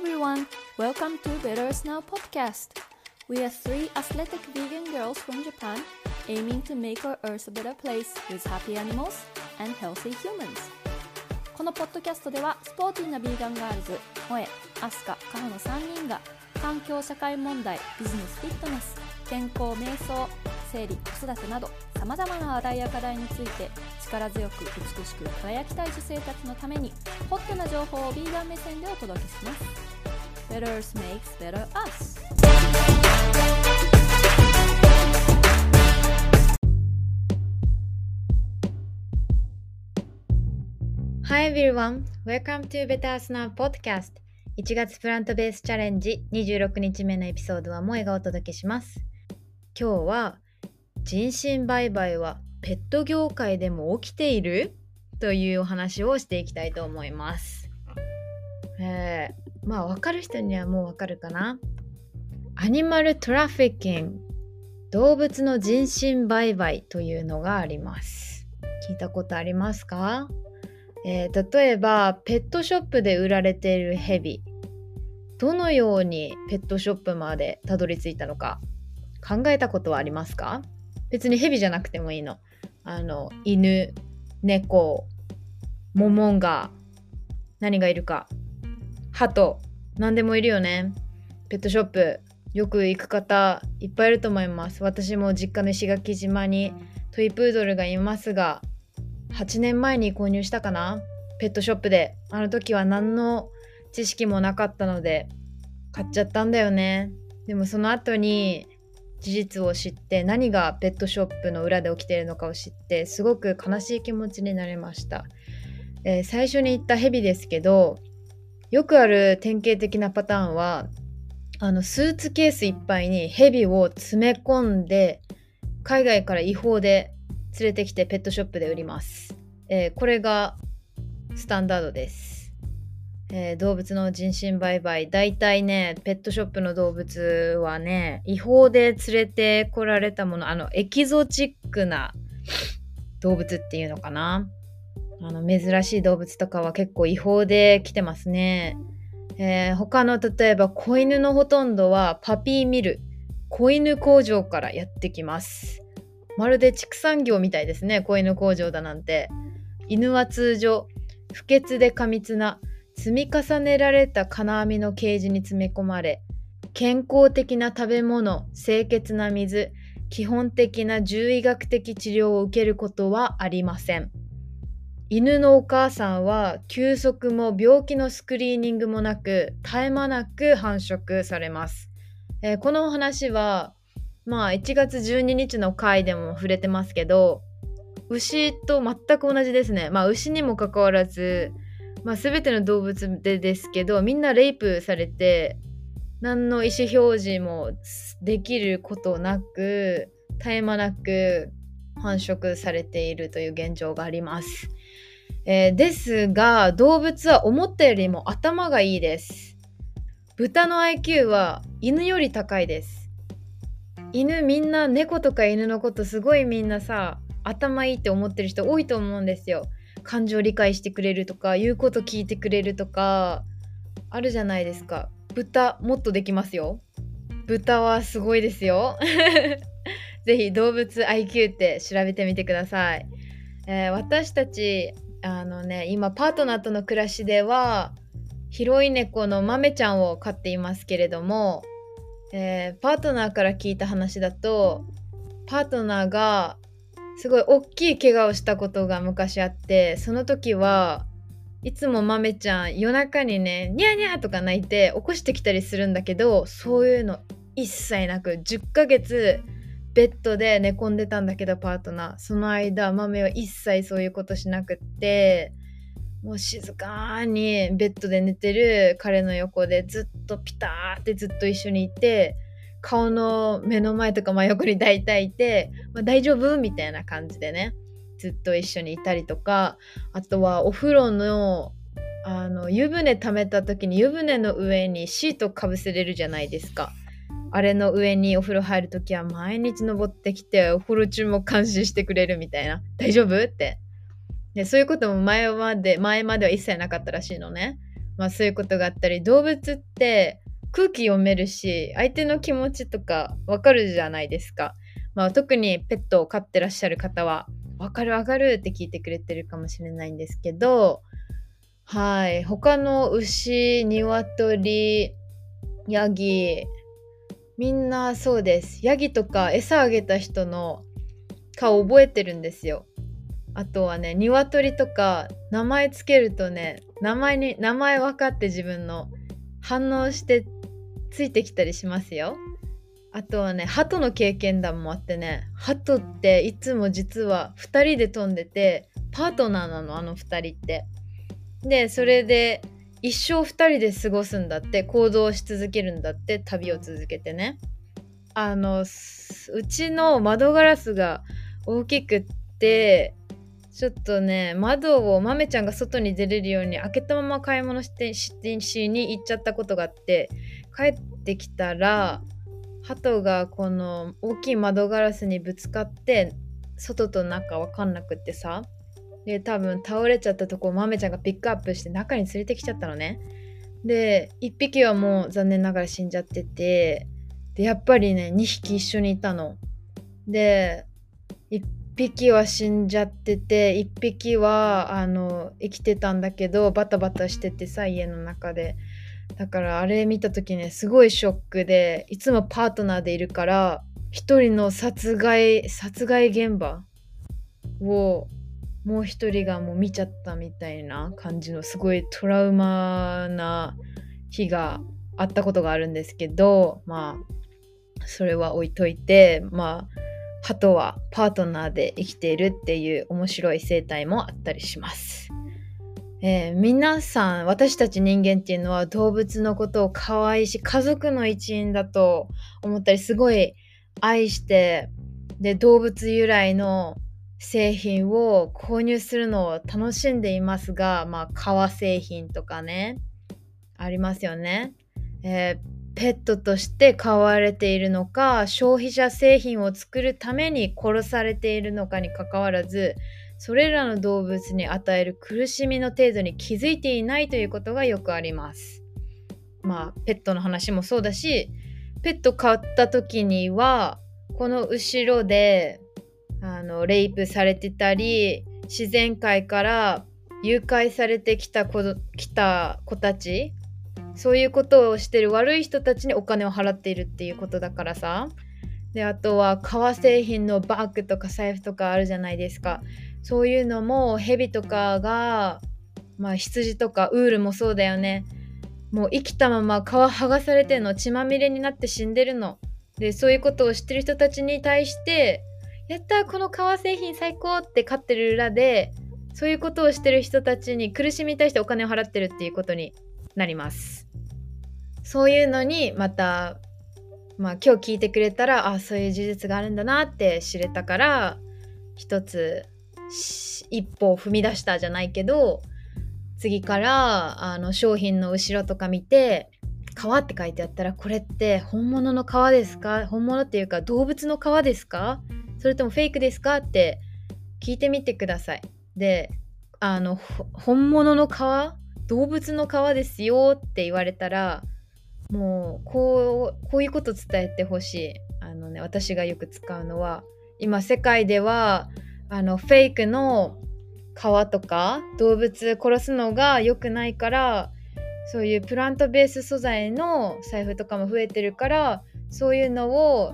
everyone, welcome to Better Snow podcast. We are three athletic vegan girls from Japan aiming to make our earth a better place with happy animals and healthy humans. このポッドキャストではスポーティーなビーガンガールズ、萌え、アスカ、カホの3人が環境社会問題、ビジネスフィットネス、健康瞑想、生理、子育てなどさまざまな話題や課題について力強く美しく輝きたい女性たちのためにホットな情報をビーガン目線でお届けします Better Earth makes better us. Hi everyone, welcome to Better Snow Podcast. 1月プラントベースチャレンジ26日目のエピソードは萌えがお届けします。今日は人身売買はペット業界でも起きている？というお話をしていきたいと思います。えー、まあ分かる人にはもう分かるかな。アニマルトラフィッキング動物の人身売買というのがあります。聞いたことありますか、えー、例えばペットショップで売られているヘビどのようにペットショップまでたどり着いたのか考えたことはありますか？別にヘビじゃなくてもいいの。あの、犬、猫、モモンガ、何がいるか。ハト、何でもいるよね。ペットショップ、よく行く方いっぱいいると思います。私も実家の石垣島にトイプードルがいますが、8年前に購入したかなペットショップで。あの時は何の知識もなかったので、買っちゃったんだよね。でもその後に事実を知って何がペットショップの裏で起きているのかを知ってすごく悲しい気持ちになりました、えー、最初に言ったヘビですけどよくある典型的なパターンはあのスーツケースいっぱいにヘビを詰め込んで海外から違法で連れてきてペットショップで売ります、えー、これがスタンダードです。えー、動物の人身売買。大体ねペットショップの動物はね違法で連れてこられたものあのエキゾチックな動物っていうのかな。あの珍しい動物とかは結構違法で来てますね、えー、他の例えば子犬のほとんどはパピーミル。子犬工場からやってきます。まるで畜産業みたいですね子犬工場だなんて。犬は通常不潔で過密な積み重ねられた金網のケージに詰め込まれ健康的な食べ物清潔な水基本的な獣医学的治療を受けることはありません。犬のお母さんは休息も病気のスクリーニングもなく絶え間なく繁殖されます、えー、この話はまあ1月12日の回でも触れてますけど牛と全く同じですねまあ牛にもかかわらずまあ、全ての動物でですけどみんなレイプされて何の意思表示もできることなく絶え間なく繁殖されているという現状があります。えー、ですが動物は思ったよりも頭がいいです。豚の IQ は犬より高いです。犬みんな猫とか犬のことすごいみんなさ頭いいって思ってる人多いと思うんですよ。感情理解してくれるとか言うこと聞いてくれるとかあるじゃないですか豚もっとできますよ豚はすごいですよ ぜひ動物 IQ って調べてみてください、えー、私たちあのね今パートナーとの暮らしでは広い猫の豆ちゃんを飼っていますけれども、えー、パートナーから聞いた話だとパートナーがすごい大きい怪我をしたことが昔あってその時はいつも豆ちゃん夜中にねニャーニャーとか泣いて起こしてきたりするんだけどそういうの一切なく10ヶ月ベッドで寝込んでたんだけどパートナー。その間豆は一切そういうことしなくってもう静かにベッドで寝てる彼の横でずっとピターってずっと一緒にいて顔の目の前とか真横に大体いて、まあ、大丈夫？みたいな感じでねずっと一緒にいたりとかあとはお風呂のあの湯船溜めた時に湯船の上にシートかぶせれるじゃないですか。あれの上にお風呂入る時は毎日登ってきてお風呂中も監視してくれるみたいな。大丈夫？って。でそういうことも前まで前までは一切なかったらしいのね。まあそういうことがあったり動物って空気読めるし相手の気持ちとかわかるじゃないですか。まあ、特にペットを飼ってらっしゃる方はわかるわかるって聞いてくれてるかもしれないんですけどはい。他の牛鶏ヤギみんなそうです。ヤギとか餌あげた人の顔覚えてるんですよ。あとはね鶏とか名前つけるとね名前に名前分かって自分の反応してついてきたりしますよ。あとはね鳩の経験談もあってね鳩っていつも実は2人で飛んでてパートナーなのあの2人って。でそれで一生2人で過ごすんだって行動し続けるんだって旅を続けてね。あのうちの窓ガラスが大きくってちょっとね窓を豆ちゃんが外に出れるように開けたまま買い物してしに行っちゃったことがあって帰ってきたら鳩がこの大きい窓ガラスにぶつかって外と中分かんなくってさ。で多分倒れちゃったとこを豆ちゃんがピックアップして中に連れてきちゃったのね。で1匹はもう残念ながら死んじゃっててでやっぱりね2匹一緒にいたの。で1匹は死んじゃってて1匹はあの生きてたんだけどバタバタしててさ家の中で。だからあれ見た時ねすごいショックでいつもパートナーでいるから一人の殺害殺害現場をもう一人がもう見ちゃったみたいな感じのすごいトラウマな日があったことがあるんですけどまあそれは置いといてまあ鳩はパートナーで生きているっていう面白い生態もあったりします。えー、皆さん私たち人間っていうのは動物のことを可愛いし家族の一員だと思ったりすごい愛してで動物由来の製品を購入するのを楽しんでいますがまあ革製品とかねありますよね。えー、ペットとして飼われているのか消費者製品を作るために殺されているのかにかかわらずそれらの動物に与える苦しみの程度に気づいていないということがよくあります。まあペットの話もそうだしペット飼った時にはこの後ろであのレイプされてたり自然界から誘拐されてきた子来た子たちそういうことをしてる悪い人たちにお金を払っているっていうことだからさ。であとは革製品のバッグとか財布とかあるじゃないですか。そういうのもヘビとかがまあ羊とかウールもそうだよね。もう生きたまま皮剥がされてんの血まみれになって死んでるの。でそういうことを知ってる人たちに対してやったこの革製品最高って飼ってる裏でそういうことをしてる人たちに苦しみに対してお金を払ってるっていうことになります。そういうのにまたまあ今日聞いてくれたらあそういう事実があるんだなって知れたから一つ一歩を踏み出したじゃないけど次からあの商品の後ろとか見て「皮」って書いてあったらこれって本物の皮ですか？本物っていうか動物の皮ですか？それともフェイクですか？って聞いてみてください。であの本物の皮動物の皮ですよって言われたらもうこうこういうこと伝えてほしい。あのね私がよく使うのは今世界ではあのフェイクの皮とか動物殺すのが良くないからそういうプラントベース素材の財布とかも増えてるからそういうのを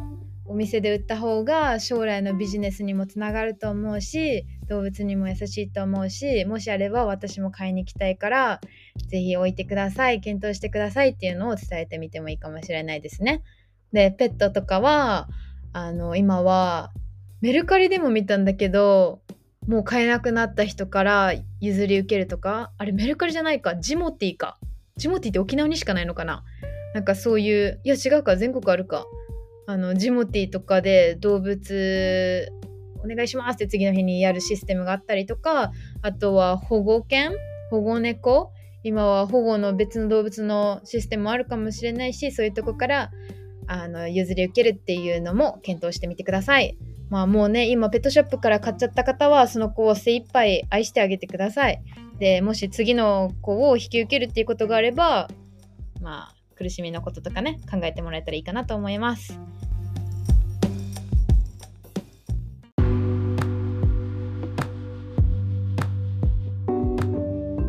お店で売った方が将来のビジネスにもつながると思うし動物にも優しいと思うしもしあれば私も買いに行きたいから是非置いてください検討してくださいっていうのを伝えてみてもいいかもしれないですね。でペットとかはあの今はメルカリでも見たんだけどもう買えなくなった人から譲り受けるとかあれメルカリじゃないかジモティか。ジモティって沖縄にしかないのかな。なんかそういういや違うか全国あるか。あのジモティとかで動物お願いしますって次の日にやるシステムがあったりとかあとは保護犬保護猫今は保護の別の動物のシステムもあるかもしれないしそういうとこからあの譲り受けるっていうのも検討してみてください。まあもうね今ペットショップから買っちゃった方はその子を精一杯愛してあげてくださいでもし次の子を引き受けるっていうことがあればまあ苦しみのこととかね考えてもらえたらいいかなと思います。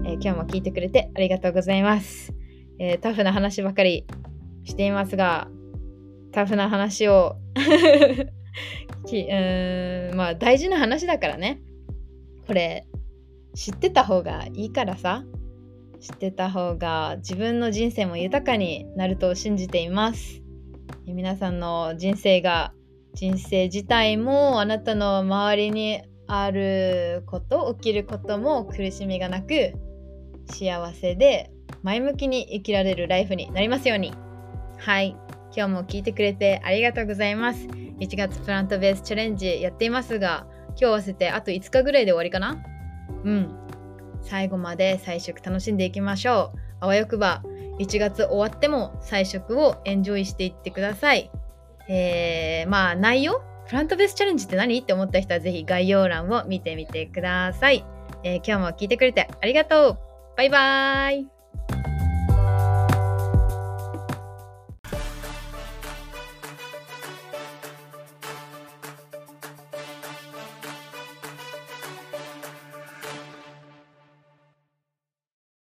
え今日も聞いてくれてありがとうございます、えータフな話ばかりしていますがタフな話を きうーんまあ大事な話だからね。これ知ってた方がいいからさ。知ってた方が自分の人生も豊かになると信じています。皆さんの人生が人生自体もあなたの周りにあること起きることも苦しみがなく幸せで前向きに生きられるライフになりますように。はい。今日も聞いてくれてありがとうございます。1月プラントベースチャレンジやっていますが今日合わせてあと5日ぐらいで終わりかな？うん。最後まで菜食楽しんでいきましょう。あわよくば1月終わっても菜食をエンジョイしていってください。えー、まあ内容？プラントベースチャレンジって何？って思った人は是非概要欄を見てみてください、えー今日も聞いてくれてありがとう。バイバーイ。